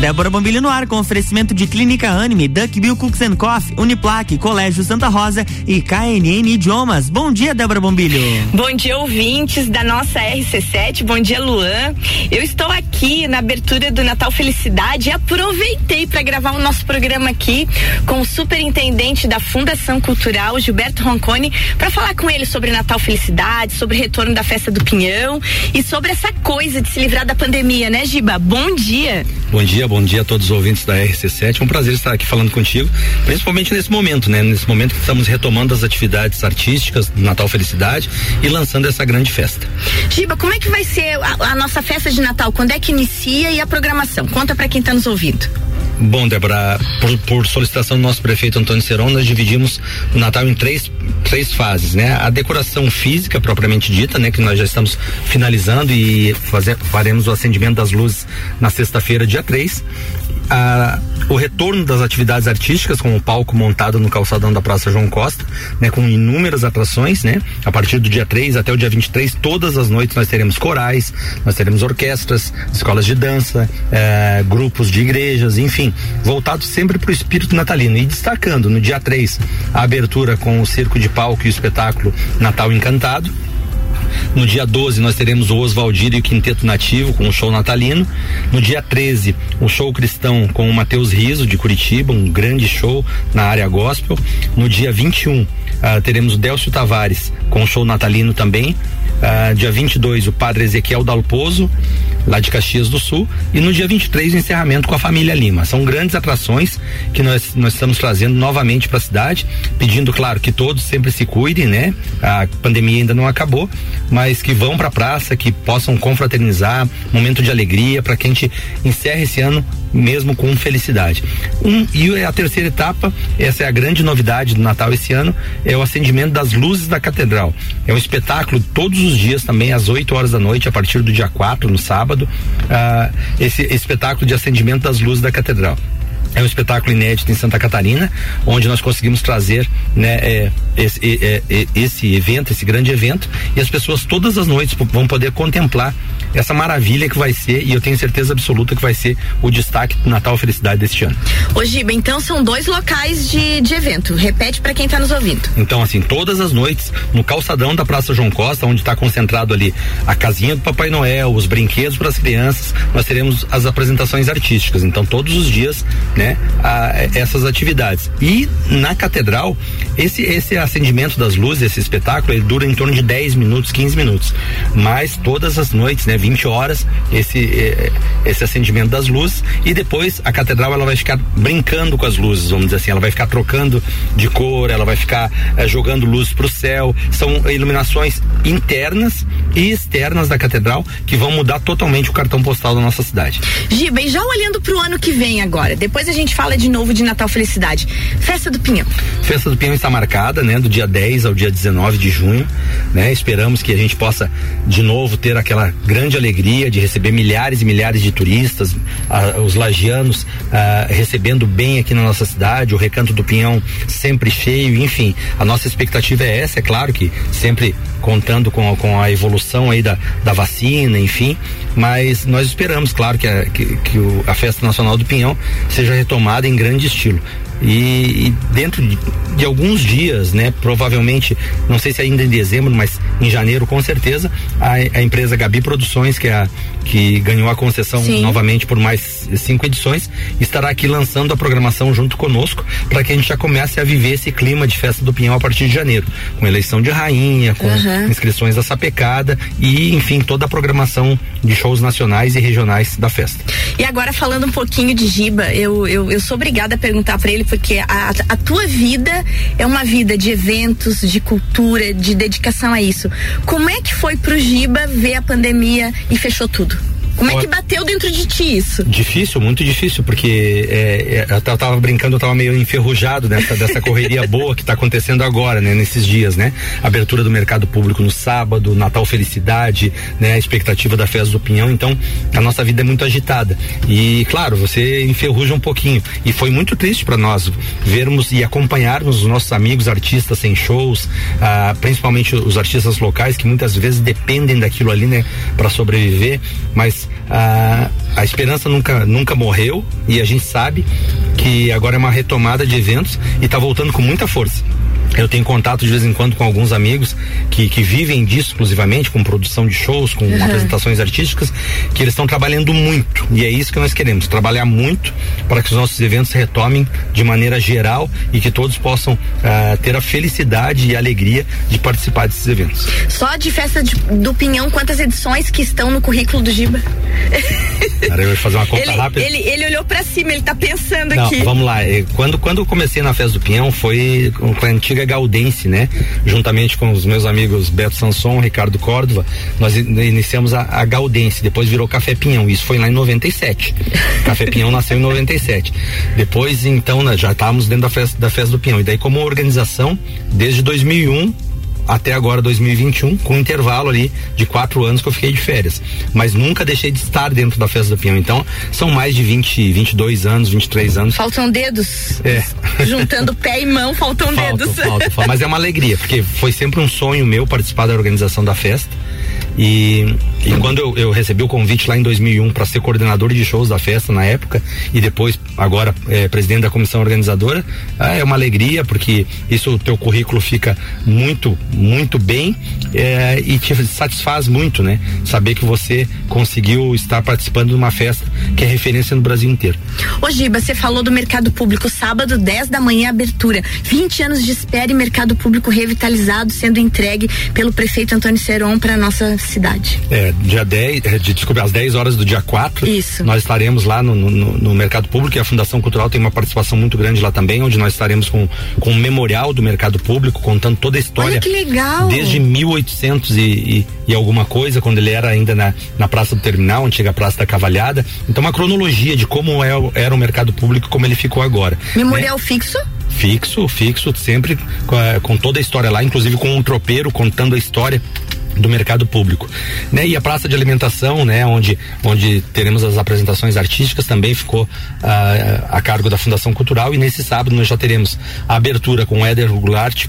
Débora Bombilho no ar com oferecimento de Clínica Anime, Duck Bill Cooks and Coffee, Uniplaque, Colégio Santa Rosa e KNN Idiomas. Bom dia, Débora Bombilho. Bom dia, ouvintes da nossa RC7. Bom dia, Luan. Eu estou aqui na abertura do Natal Felicidade e aproveitei para gravar o nosso programa aqui com o superintendente da Fundação Cultural, Gilberto Roncone, para falar com ele sobre Natal Felicidade, sobre o retorno da festa do Pinhão e sobre essa coisa de se livrar da pandemia, né, Giba? Bom dia. Bom dia, bom dia a todos os ouvintes da RC7. É um prazer estar aqui falando contigo, principalmente nesse momento, né? Nesse momento que estamos retomando as atividades artísticas do Natal Felicidade e lançando essa grande festa. Giba, como é que vai ser a, a nossa festa de Natal? Quando é que inicia e a programação? Conta para quem está nos ouvindo. Bom, Débora, por, por, solicitação do nosso prefeito Antônio Seron, nós dividimos o Natal em três, três fases, né? A decoração física, propriamente dita, né? Que nós já estamos finalizando e fazer, faremos o acendimento das luzes na sexta-feira, dia 3 a, o retorno das atividades artísticas, com o palco montado no calçadão da Praça João Costa, né, com inúmeras atrações, né? A partir do dia 3 até o dia 23, todas as noites nós teremos corais, nós teremos orquestras, escolas de dança, eh, grupos de igrejas, enfim, voltados sempre para o espírito natalino. E destacando no dia 3 a abertura com o circo de palco e o espetáculo Natal Encantado no dia 12 nós teremos o Oswaldir e o Quinteto Nativo com o show natalino. No dia 13, o show cristão com o Matheus Riso de Curitiba, um grande show na área gospel. No dia 21, uh, ah, teremos o Délcio Tavares com o show natalino também. Uh, dia 22, o Padre Ezequiel Dalpozo, lá de Caxias do Sul. E no dia 23, o encerramento com a família Lima. São grandes atrações que nós, nós estamos trazendo novamente para a cidade, pedindo, claro, que todos sempre se cuidem, né? A pandemia ainda não acabou, mas que vão para a praça, que possam confraternizar, momento de alegria, para que a gente encerre esse ano mesmo com felicidade. Um, e a terceira etapa, essa é a grande novidade do Natal esse ano, é o acendimento das luzes da catedral. É um espetáculo todos os dias também, às 8 horas da noite, a partir do dia 4, no sábado, uh, esse espetáculo de acendimento das luzes da catedral. É um espetáculo inédito em Santa Catarina, onde nós conseguimos trazer né, é, esse, é, é, esse evento, esse grande evento, e as pessoas todas as noites vão poder contemplar essa maravilha que vai ser, e eu tenho certeza absoluta que vai ser o destaque do Natal Felicidade deste ano. Ô Giba, então são dois locais de, de evento. Repete para quem está nos ouvindo. Então, assim, todas as noites, no calçadão da Praça João Costa, onde está concentrado ali a casinha do Papai Noel, os brinquedos para as crianças, nós teremos as apresentações artísticas. Então, todos os dias né, a, essas atividades. E na catedral, esse, esse acendimento das luzes, esse espetáculo, ele dura em torno de 10 minutos, 15 minutos. Mas todas as noites, né, 20 horas, esse, eh, esse acendimento das luzes. E depois a catedral ela vai ficar brincando com as luzes, vamos dizer assim. Ela vai ficar trocando de cor, ela vai ficar eh, jogando luz para o céu. São iluminações internas e externas da catedral que vão mudar totalmente o cartão postal da nossa cidade. Giba, e já olhando para o ano que vem agora, depois a gente fala de novo de Natal Felicidade. Festa do Pinhão. Festa do Pinhão está marcada, né, do dia 10 ao dia 19 de junho, né? Esperamos que a gente possa de novo ter aquela grande alegria de receber milhares e milhares de turistas, ah, os lagianos ah, recebendo bem aqui na nossa cidade, o Recanto do Pinhão sempre cheio, enfim, a nossa expectativa é essa, é claro que sempre contando com, com a evolução aí da, da vacina, enfim, mas nós esperamos, claro, que a, que, que o, a Festa Nacional do Pinhão seja retomada em grande estilo. E, e dentro de, de, alguns dias, né, provavelmente, não sei se ainda em dezembro, mas em janeiro com certeza, a, a empresa Gabi Produções, que é a, que ganhou a concessão Sim. novamente por mais cinco edições, estará aqui lançando a programação junto conosco para que a gente já comece a viver esse clima de festa do Pinhão a partir de janeiro, com eleição de rainha, com uhum. inscrições da sapecada e, enfim, toda a programação de shows nacionais e regionais da festa. E agora falando um pouquinho de Giba, eu, eu, eu sou obrigada a perguntar para ele porque a, a tua vida é uma vida de eventos, de cultura, de dedicação a isso. Como é que foi pro Giba ver a pandemia e fechou tudo? Como é que bateu dentro de ti isso? Difícil, muito difícil, porque é, é, eu tava brincando, eu tava meio enferrujado dessa, dessa correria boa que está acontecendo agora, né? Nesses dias, né? Abertura do mercado público no sábado, Natal Felicidade, né? A expectativa da festa do Pinhão, então a nossa vida é muito agitada. E claro, você enferruja um pouquinho. E foi muito triste para nós vermos e acompanharmos os nossos amigos artistas sem shows, ah, principalmente os artistas locais que muitas vezes dependem daquilo ali, né? Para sobreviver, mas ah, a esperança nunca, nunca morreu e a gente sabe que agora é uma retomada de eventos e está voltando com muita força. Eu tenho contato de vez em quando com alguns amigos que, que vivem disso exclusivamente, com produção de shows, com uhum. apresentações artísticas, que eles estão trabalhando muito. E é isso que nós queremos, trabalhar muito para que os nossos eventos retomem de maneira geral e que todos possam uh, ter a felicidade e a alegria de participar desses eventos. Só de festa de, do Pinhão, quantas edições que estão no currículo do Giba? Cara, eu vou fazer uma conta ele, rápida. Ele, ele olhou para cima, ele está pensando Não, aqui. Vamos lá, quando, quando eu comecei na festa do Pinhão foi com a antiga Gaudense, né? Juntamente com os meus amigos Beto Sanson, Ricardo Córdova, nós iniciamos a, a Gaudense, depois virou Café Pinhão, isso foi lá em 97. Café Pinhão nasceu em 97. Depois, então, já estávamos dentro da festa, da festa do Pinhão. E daí, como organização, desde 2001, até agora 2021, com um intervalo ali de quatro anos que eu fiquei de férias. Mas nunca deixei de estar dentro da festa do Pinhão. Então, são mais de 20, 22 anos, 23 anos. Faltam dedos. É. Juntando pé e mão, faltam falta, dedos. Falta, falta, mas é uma alegria, porque foi sempre um sonho meu participar da organização da festa. E, e quando eu, eu, recebi o convite lá em 2001 para ser coordenador de shows da festa na época e depois agora é, presidente da comissão organizadora, ah, é uma alegria porque isso o teu currículo fica muito muito bem é, e te satisfaz muito, né? Saber que você conseguiu estar participando de uma festa que é referência no Brasil inteiro. Ô Giba, você falou do mercado público, sábado 10 da manhã abertura, 20 anos de espera e mercado público revitalizado sendo entregue pelo prefeito Antônio Seron para nossa cidade. É, dia 10, é, de, desculpa, às 10 horas do dia 4. Isso. Nós estaremos lá no, no, no, Mercado Público e a Fundação Cultural tem uma participação muito grande lá também, onde nós estaremos com, com um memorial do Mercado Público, contando toda a história. Olha que legal! Desde 1800 e, e, e alguma coisa, quando ele era ainda na, na Praça do Terminal, antiga Praça da Cavalhada. Então, uma cronologia de como é, era o Mercado Público e como ele ficou agora. Memorial né? fixo? Fixo, fixo, sempre com, com toda a história lá, inclusive com um tropeiro contando a história do mercado público, né? E a praça de alimentação, né? Onde, onde teremos as apresentações artísticas também ficou uh, a cargo da Fundação Cultural e nesse sábado nós já teremos a abertura com o Éder Goulart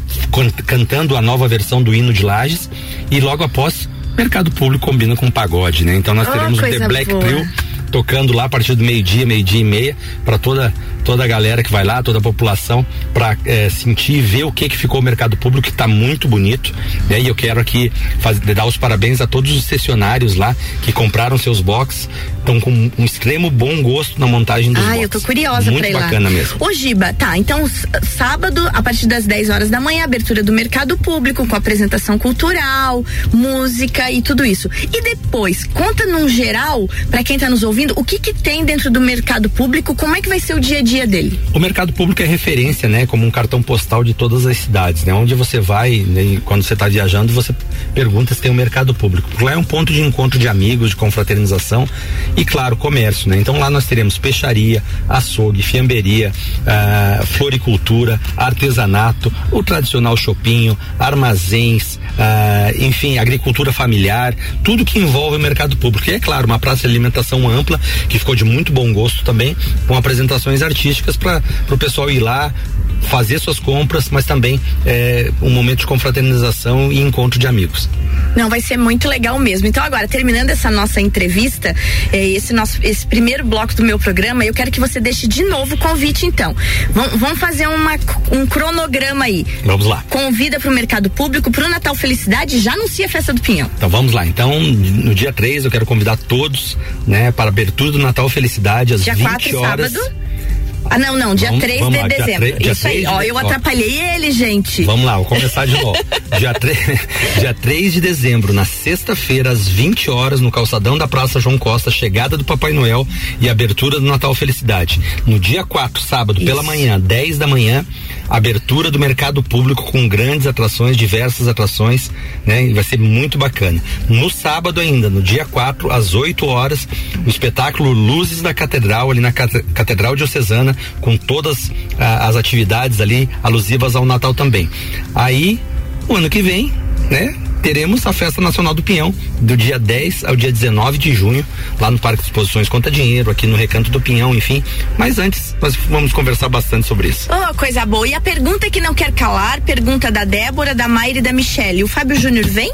cantando a nova versão do hino de Lages e logo após mercado público combina com pagode, né? Então nós oh, teremos o The Black boa. Trio tocando lá a partir do meio-dia, meio-dia e meia, para toda toda a galera que vai lá, toda a população, para é, sentir e ver o que que ficou o mercado público, que está muito bonito. Né? E eu quero aqui fazer, dar os parabéns a todos os sessionários lá que compraram seus boxes, estão com um extremo bom gosto na montagem dos Ah, eu tô curiosa Muito pra ir bacana mesmo. Ô Giba, tá, então sábado, a partir das 10 horas da manhã, abertura do mercado público com apresentação cultural, música e tudo isso. E depois, conta num geral, para quem tá nos ouvindo, o que que tem dentro do mercado público, como é que vai ser o dia a dia dele? O mercado público é referência, né? Como um cartão postal de todas as cidades, né? Onde você vai, né? quando você está viajando, você pergunta se tem um mercado público. Lá é um ponto de encontro de amigos, de confraternização e, claro, comércio, né? Então lá nós teremos peixaria, açougue, fiamberia, ah, floricultura, artesanato, o tradicional chopinho, armazéns, ah, enfim, agricultura familiar, tudo que envolve o mercado público. E é claro, uma praça de alimentação ampla, que ficou de muito bom gosto também, com apresentações artísticas artísticas para o pessoal ir lá fazer suas compras, mas também é, um momento de confraternização e encontro de amigos. Não, vai ser muito legal mesmo. Então, agora, terminando essa nossa entrevista, é, esse nosso esse primeiro bloco do meu programa, eu quero que você deixe de novo o convite, então. Vamos, vamos fazer uma, um cronograma aí. Vamos lá. Convida para o mercado público, para o Natal Felicidade, já anuncia a festa do Pinhão. Então vamos lá. Então, no dia 3, eu quero convidar todos, né, para a abertura do Natal Felicidade, às dia 20 4, horas. Sábado ah, não, não, dia vamos, 3 vamos de lá, dezembro. Dia Isso aí, ó, eu atrapalhei ele, gente. Vamos lá, vou começar de novo. dia, 3, dia 3 de dezembro, na sexta-feira, às 20 horas, no calçadão da Praça João Costa, chegada do Papai Noel e abertura do Natal Felicidade. No dia 4, sábado, Isso. pela manhã, 10 da manhã, abertura do mercado público com grandes atrações, diversas atrações, né? E vai ser muito bacana. No sábado ainda, no dia 4, às 8 horas, o espetáculo Luzes da Catedral, ali na Catedral Diocesana, com todas as atividades ali alusivas ao Natal também. Aí, o ano que vem, né? Teremos a Festa Nacional do Pinhão, do dia 10 ao dia 19 de junho, lá no Parque de Exposições Conta Dinheiro, aqui no Recanto do Pinhão, enfim. Mas antes, nós vamos conversar bastante sobre isso. Oh, coisa boa. E a pergunta que não quer calar, pergunta da Débora, da Mayra e da Michelle. O Fábio Júnior vem?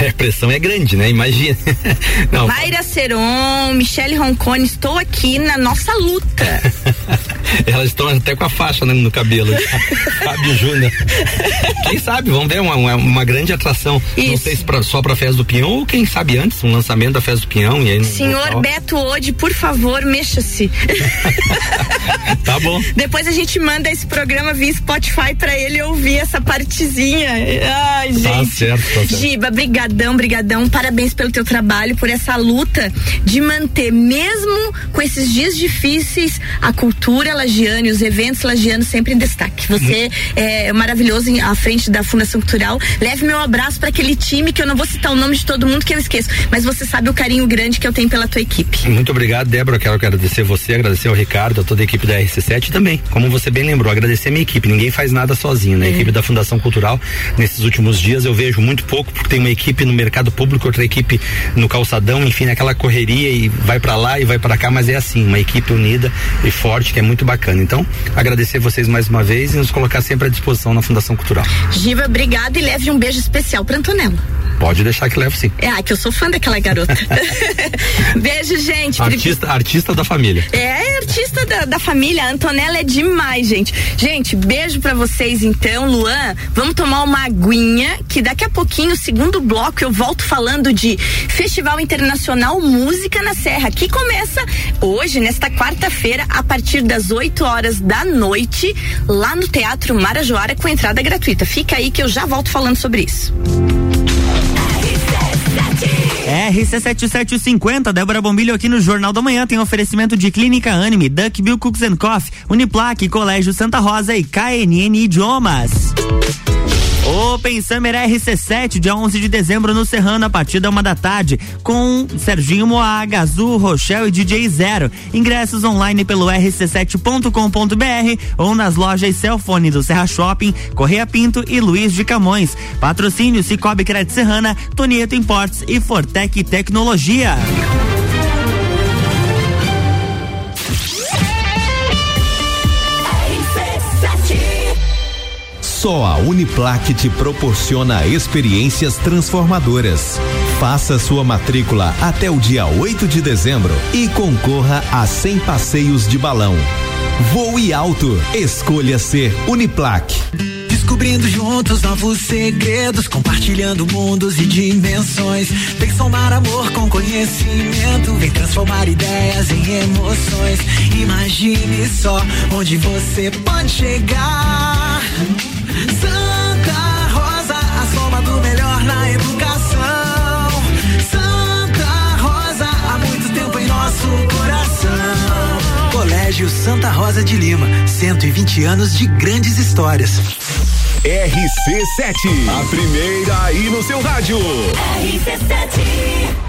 é, a pressão é grande, né? Imagina. não. Mayra Seron, Michelle Roncone, estou aqui na nossa luta. Elas estão até com a faixa né, no cabelo. Fábio Júnior. Quem sabe, vamos ver uma, uma, uma grande atração. Isso. Não sei se pra, só pra Festa do Pinhão ou quem sabe antes, um lançamento da Festa do Pinhão. E aí Senhor local. Beto Ode, por favor, mexa-se. tá bom. Depois a gente manda esse programa via Spotify pra ele ouvir essa partezinha. Ai, tá gente. Tá certo, tá certo. Giba, brigadão, brigadão. Parabéns pelo teu trabalho, por essa luta de manter, mesmo com esses dias difíceis, a cultura lagiana e os eventos lagianos sempre em destaque. Você é maravilhoso à frente da Fundação Cultural. Leve meu abraço para aquele time que eu não vou citar o nome de todo mundo que eu esqueço, mas você sabe o carinho grande que eu tenho pela tua equipe. Muito obrigado, Débora. Quero agradecer você, agradecer ao Ricardo, a toda a equipe da RC7 também. Como você bem lembrou, agradecer a minha equipe. Ninguém faz nada sozinho, né? A é. equipe da Fundação Cultural, nesses últimos dias eu vejo muito pouco, porque tem uma equipe no mercado público, outra equipe no calçadão, enfim, naquela correria e vai para lá e vai para cá, mas é assim, uma equipe unida e forte, que é muito bacana. Então, agradecer vocês mais uma vez e nos colocar sempre à disposição na Fundação Cultural. Giva, obrigada e leve um beijo especial para Antonella. Pode deixar que levo sim. É, que eu sou fã daquela garota. Beijo, gente. Artista, artista da família. É, artista da, da família. A Antonella é demais, gente. Gente, beijo para vocês então. Luan, vamos tomar uma aguinha, que daqui a pouquinho, segundo bloco, eu volto falando de Festival Internacional Música na Serra, que começa hoje, nesta quarta-feira, a partir das 8 horas da noite, lá no Teatro Marajoara, com entrada gratuita. Fica aí que eu já volto falando sobre isso. RC7750, Débora Bombilho aqui no Jornal da Manhã tem oferecimento de Clínica Anime, Duckbill Cooks and Coffee, Uniplaque, Colégio Santa Rosa e KNN Idiomas. Open Summer RC7, dia 11 de dezembro no Serrano, a partir da uma da tarde, com Serginho Moá, Gazu, Rochelle e DJ Zero. Ingressos online pelo rc7.com.br ou nas lojas Cellfone do Serra Shopping, Correia Pinto e Luiz de Camões. Patrocínio Cicobi Crédito Serrana, Tonieto Importes e Fortec Tecnologia. Só a Uniplaque te proporciona experiências transformadoras. Faça sua matrícula até o dia 8 de dezembro e concorra a 100 passeios de balão. Voe alto. Escolha ser Uniplaque. Descobrindo juntos novos segredos, compartilhando mundos e dimensões. Vem somar amor com conhecimento, vem transformar ideias em emoções. Imagine só onde você pode chegar. Santa Rosa, a soma do melhor na educação. Santa Rosa, há muito tempo em nosso coração. Colégio Santa Rosa de Lima, 120 anos de grandes histórias. RC7, a primeira aí no seu rádio. RC7.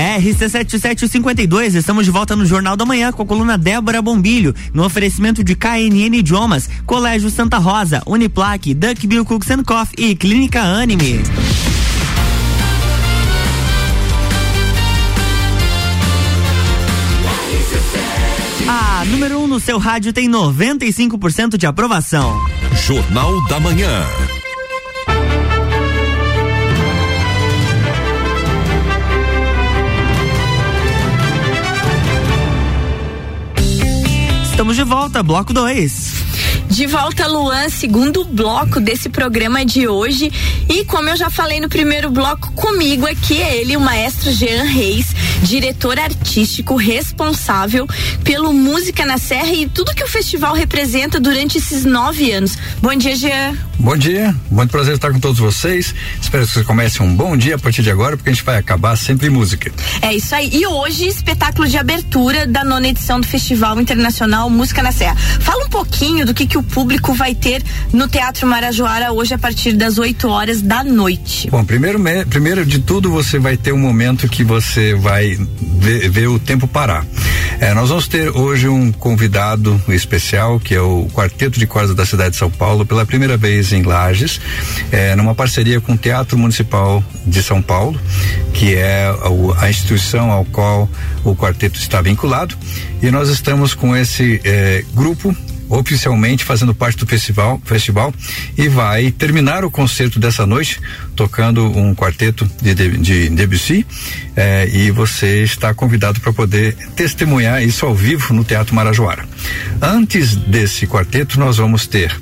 RC7752, estamos de volta no Jornal da Manhã com a coluna Débora Bombilho, no oferecimento de KNN Idiomas, Colégio Santa Rosa, Uniplaque, Duckbill Cooks and Coffee e Clínica Anime. A número 1 um no seu rádio tem 95% de aprovação. Jornal da Manhã. Estamos de volta, bloco 2. De volta, Luan, segundo bloco desse programa de hoje. E como eu já falei no primeiro bloco, comigo aqui é ele, o maestro Jean Reis, diretor artístico responsável pelo Música na Serra e tudo que o festival representa durante esses nove anos. Bom dia, Jean. Bom dia, muito prazer estar com todos vocês. Espero que vocês comecem um bom dia a partir de agora, porque a gente vai acabar sempre em música. É isso aí. E hoje, espetáculo de abertura da nona edição do Festival Internacional Música na Serra. Fala um pouquinho do que, que o público vai ter no Teatro Marajoara hoje a partir das 8 horas da noite. Bom, primeiro, primeiro de tudo você vai ter um momento que você vai ver, ver o tempo parar. É, nós vamos ter hoje um convidado especial que é o Quarteto de Cordas da cidade de São Paulo pela primeira vez em Lages, é, numa parceria com o Teatro Municipal de São Paulo, que é a, a instituição ao qual o quarteto está vinculado. E nós estamos com esse é, grupo oficialmente fazendo parte do festival, festival e vai terminar o concerto dessa noite tocando um quarteto de, de, de Debussy eh, e você está convidado para poder testemunhar isso ao vivo no Teatro Marajoara. Antes desse quarteto nós vamos ter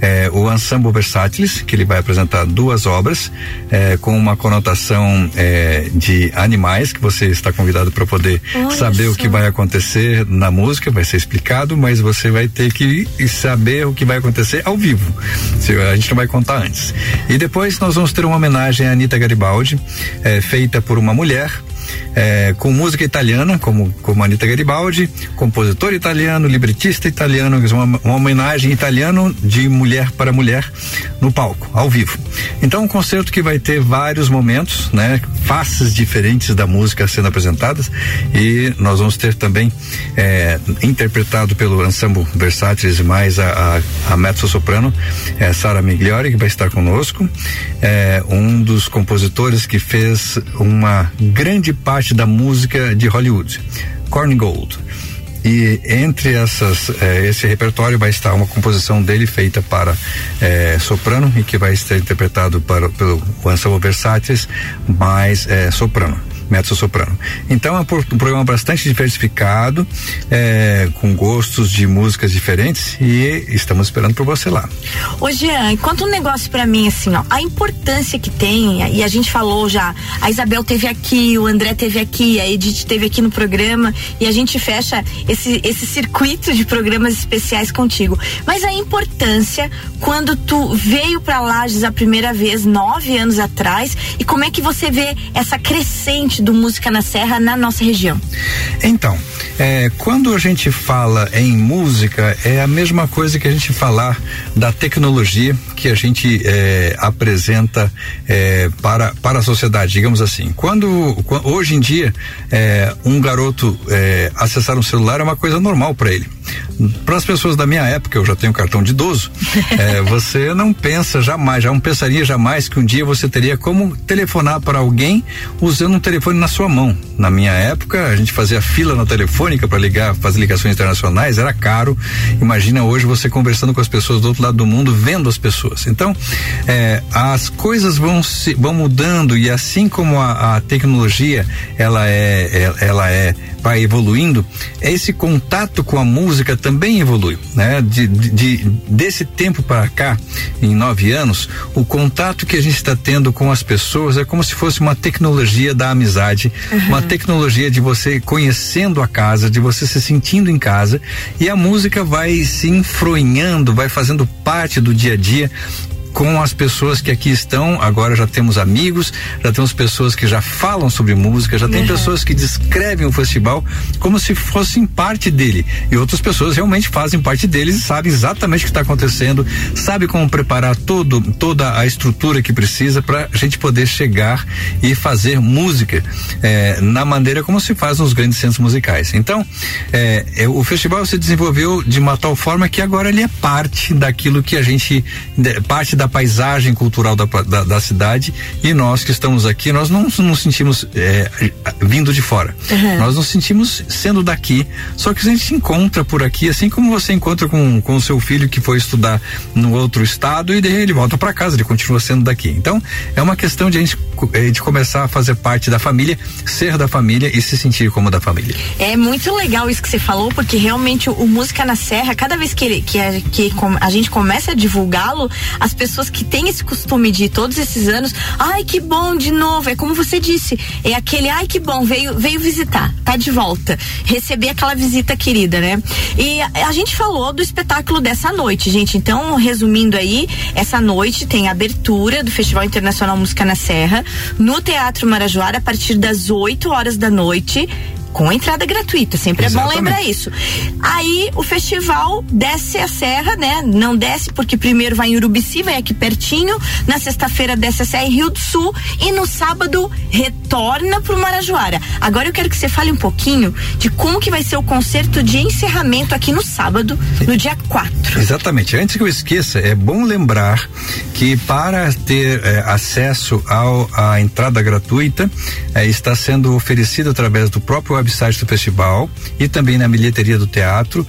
é, o Ensemble Versátiles, que ele vai apresentar duas obras é, com uma conotação é, de animais, que você está convidado para poder Olha saber o que vai acontecer na música, vai ser explicado, mas você vai ter que saber o que vai acontecer ao vivo. A gente não vai contar antes. E depois nós vamos ter uma homenagem a Anitta Garibaldi, é, feita por uma mulher é, com música italiana, como, como Anita Garibaldi, compositor italiano, libretista italiano, uma, uma homenagem italiano de mulher para mulher no palco, ao vivo. Então, um concerto que vai ter vários momentos, né? Faces diferentes da música sendo apresentadas e nós vamos ter também é, interpretado pelo Ensemble Versátiles mais a, a, a mezzo soprano, é, Sara Migliori, que vai estar conosco, é, um dos compositores que fez uma grande parte da música de Hollywood, Corn Gold. E entre essas, eh, esse repertório vai estar uma composição dele feita para eh, soprano e que vai ser interpretado para, pelo Anselmo Versátiles, mais eh, soprano mezzo-soprano. Então é um, programa bastante diversificado, é, com gostos de músicas diferentes e estamos esperando por você lá. Ô Jean, conta um negócio para mim assim, ó, a importância que tem, e a gente falou já, a Isabel teve aqui, o André teve aqui, a Edith teve aqui no programa e a gente fecha esse, esse circuito de programas especiais contigo. Mas a importância quando tu veio para Lages a primeira vez, nove anos atrás, e como é que você vê essa crescente do Música na Serra na nossa região? Então, é, quando a gente fala em música, é a mesma coisa que a gente falar da tecnologia que a gente é, apresenta é, para, para a sociedade, digamos assim. Quando, hoje em dia, é, um garoto é, acessar um celular é uma coisa normal para ele. Para as pessoas da minha época, eu já tenho cartão de idoso, é, você não pensa jamais, já não pensaria jamais que um dia você teria como telefonar para alguém usando um telefone na sua mão. Na minha época, a gente fazia fila na telefônica para ligar, fazer ligações internacionais, era caro. Imagina hoje você conversando com as pessoas do outro lado do mundo, vendo as pessoas. Então, é, as coisas vão se vão mudando e assim como a, a tecnologia ela é, ela é vai evoluindo, esse contato com a música também evolui, né? De, de, de desse tempo para cá, em nove anos, o contato que a gente está tendo com as pessoas é como se fosse uma tecnologia da amizade, uhum. uma tecnologia de você conhecendo a casa, de você se sentindo em casa e a música vai se enfronhando, vai fazendo parte do dia a dia com as pessoas que aqui estão. Agora já temos amigos, já temos pessoas que já falam sobre música, já tem uhum. pessoas que descrevem o festival como se fossem parte dele. E outras pessoas realmente fazem parte deles e sabem exatamente o que está acontecendo, sabe como preparar todo, toda a estrutura que precisa para a gente poder chegar e fazer música eh, na maneira como se faz nos grandes centros musicais. Então, eh, eh, o festival se desenvolveu de uma tal forma que agora ele é parte daquilo que a gente, parte da da paisagem cultural da, da, da, cidade e nós que estamos aqui, nós não nos sentimos é, vindo de fora. Uhum. Nós nos sentimos sendo daqui. Só que a gente se encontra por aqui, assim como você encontra com, com o seu filho que foi estudar no outro estado e daí ele volta para casa, ele continua sendo daqui. Então, é uma questão de a gente é, de começar a fazer parte da família, ser da família e se sentir como da família. É muito legal isso que você falou, porque realmente o, o Música na Serra, cada vez que, ele, que, a, que a gente começa a divulgá-lo, as pessoas que têm esse costume de todos esses anos, ai que bom de novo, é como você disse, é aquele ai que bom, veio, veio visitar, tá de volta, receber aquela visita querida, né? E a, a gente falou do espetáculo dessa noite, gente, então resumindo aí, essa noite tem a abertura do Festival Internacional Música na Serra, no Teatro Marajoara a partir das 8 horas da noite com entrada gratuita, sempre Exatamente. é bom lembrar isso. Aí o festival desce a serra, né? Não desce porque primeiro vai em Urubici, vai aqui pertinho, na sexta-feira desce a serra em Rio do Sul e no sábado retorna pro Marajoara. Agora eu quero que você fale um pouquinho de como que vai ser o concerto de encerramento aqui no sábado, no dia 4. Exatamente. Antes que eu esqueça, é bom lembrar que para ter eh, acesso ao, à entrada gratuita, eh, está sendo oferecido através do próprio website do festival e também na bilheteria do teatro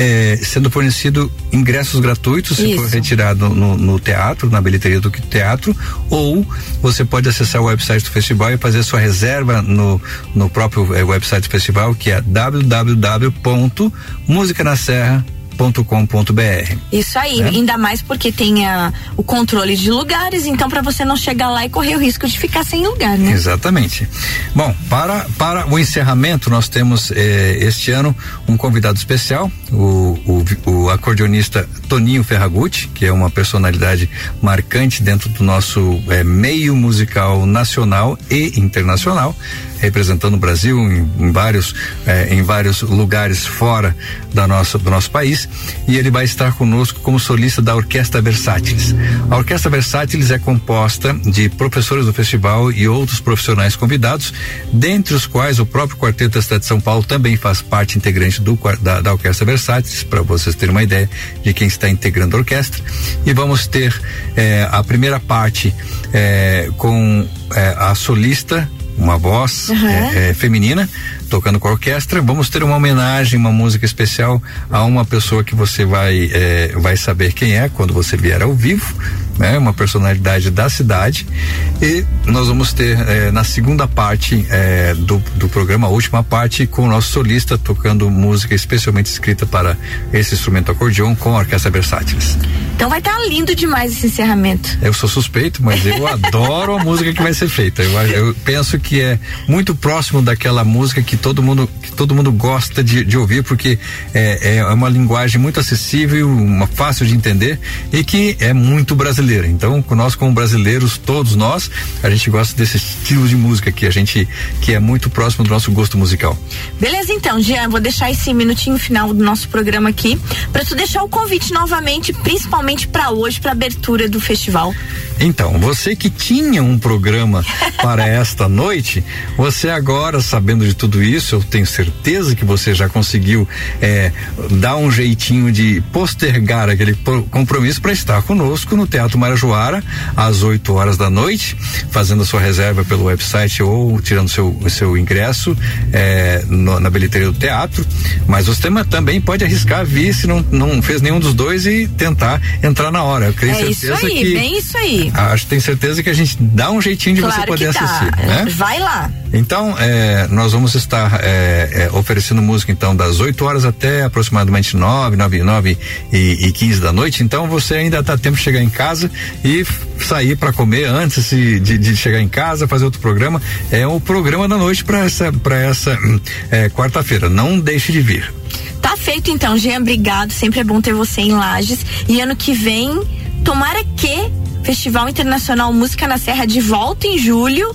é, sendo fornecido ingressos gratuitos se for retirado no, no, teatro, na bilheteria do teatro, ou você pode acessar o website do festival e fazer sua reserva no, no próprio é, website do festival, que é www.musicanaserra.com www.cultura.com.br. Isso aí, né? ainda mais porque tem a, o controle de lugares, então para você não chegar lá e correr o risco de ficar sem lugar, né? Exatamente. Bom, para, para o encerramento, nós temos eh, este ano um convidado especial, o, o, o acordeonista Toninho Ferragutti, que é uma personalidade marcante dentro do nosso eh, meio musical nacional e internacional representando o Brasil em, em vários eh, em vários lugares fora da nossa, do nosso país e ele vai estar conosco como solista da Orquestra Versátiles. A Orquestra Versátiles é composta de professores do festival e outros profissionais convidados, dentre os quais o próprio Quarteto da Cidade de São Paulo também faz parte integrante do, da, da Orquestra Versátiles, para vocês terem uma ideia de quem está integrando a orquestra. E vamos ter eh, a primeira parte eh, com eh, a solista uma voz uhum. é, é, feminina tocando com a orquestra. Vamos ter uma homenagem, uma música especial a uma pessoa que você vai é, vai saber quem é quando você vier ao vivo né? Uma personalidade da cidade e nós vamos ter eh, na segunda parte eh, do, do programa, a última parte, com o nosso solista tocando música especialmente escrita para esse instrumento acordeon com a Orquestra Versátiles. Então vai estar tá lindo demais esse encerramento. Eu sou suspeito, mas eu adoro a música que vai ser feita. Eu, eu, penso que é muito próximo daquela música que todo mundo, que todo mundo gosta de, de ouvir, porque é, é uma linguagem muito acessível, uma fácil de entender e que é muito brasileira brasileira. Então, nós como brasileiros, todos nós, a gente gosta desse estilo de música que a gente que é muito próximo do nosso gosto musical. Beleza, então, Jean, vou deixar esse minutinho final do nosso programa aqui para tu deixar o convite novamente, principalmente para hoje, para abertura do festival. Então, você que tinha um programa para esta noite, você agora, sabendo de tudo isso, eu tenho certeza que você já conseguiu é, dar um jeitinho de postergar aquele compromisso para estar conosco no Teatro Marajoara, às 8 horas da noite, fazendo a sua reserva pelo website ou tirando seu, seu ingresso é, no, na bilheteria do teatro. Mas você também pode arriscar vir se não, não fez nenhum dos dois e tentar entrar na hora. Eu creio é isso aí, que, bem isso aí. Acho, tenho certeza que a gente dá um jeitinho de claro você poder assistir. Né? Vai lá. Então, é, nós vamos estar é, é, oferecendo música então das 8 horas até aproximadamente 9, 9, 9 e, e 15 da noite. Então você ainda dá tempo de chegar em casa e sair para comer antes de, de, de, chegar em casa, fazer outro programa. É o programa da noite para essa, pra essa é, quarta-feira. Não deixe de vir. Tá feito então, Jean, obrigado. Sempre é bom ter você em Lages. E ano que vem, tomara que Festival Internacional Música na Serra de volta em julho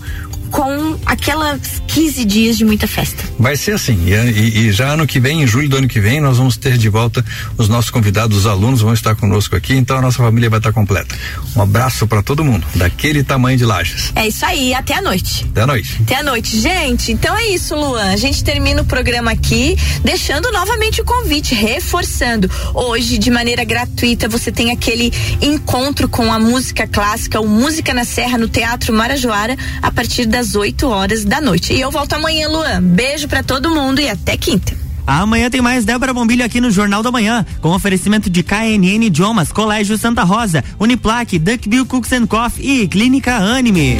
com aquelas 15 dias de muita festa. Vai ser assim. E, e, já ano que vem, em julho do ano que vem, nós vamos ter de volta os nossos convidados, os alunos vão estar conosco aqui, então a nossa família vai estar completa. Um abraço para todo mundo, daquele tamanho de lajes. É isso aí, até a noite. Até a noite. Até a noite. Gente, então é isso, Luan. A gente termina o programa aqui, deixando novamente o convite, reforçando. Hoje, de maneira gratuita, você tem aquele encontro com a música clássica, o Música na Serra, no Teatro Marajoara, a partir das 8 horas da noite. E eu volto amanhã, Luan. Beijo para todo mundo e até quinta. Amanhã tem mais Débora Bombilho aqui no Jornal da Manhã, com oferecimento de KNN Idiomas, Colégio Santa Rosa, Uniplaque, Duckbill Cooks and Coffee e Clínica Anime.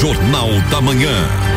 Jornal da Manhã.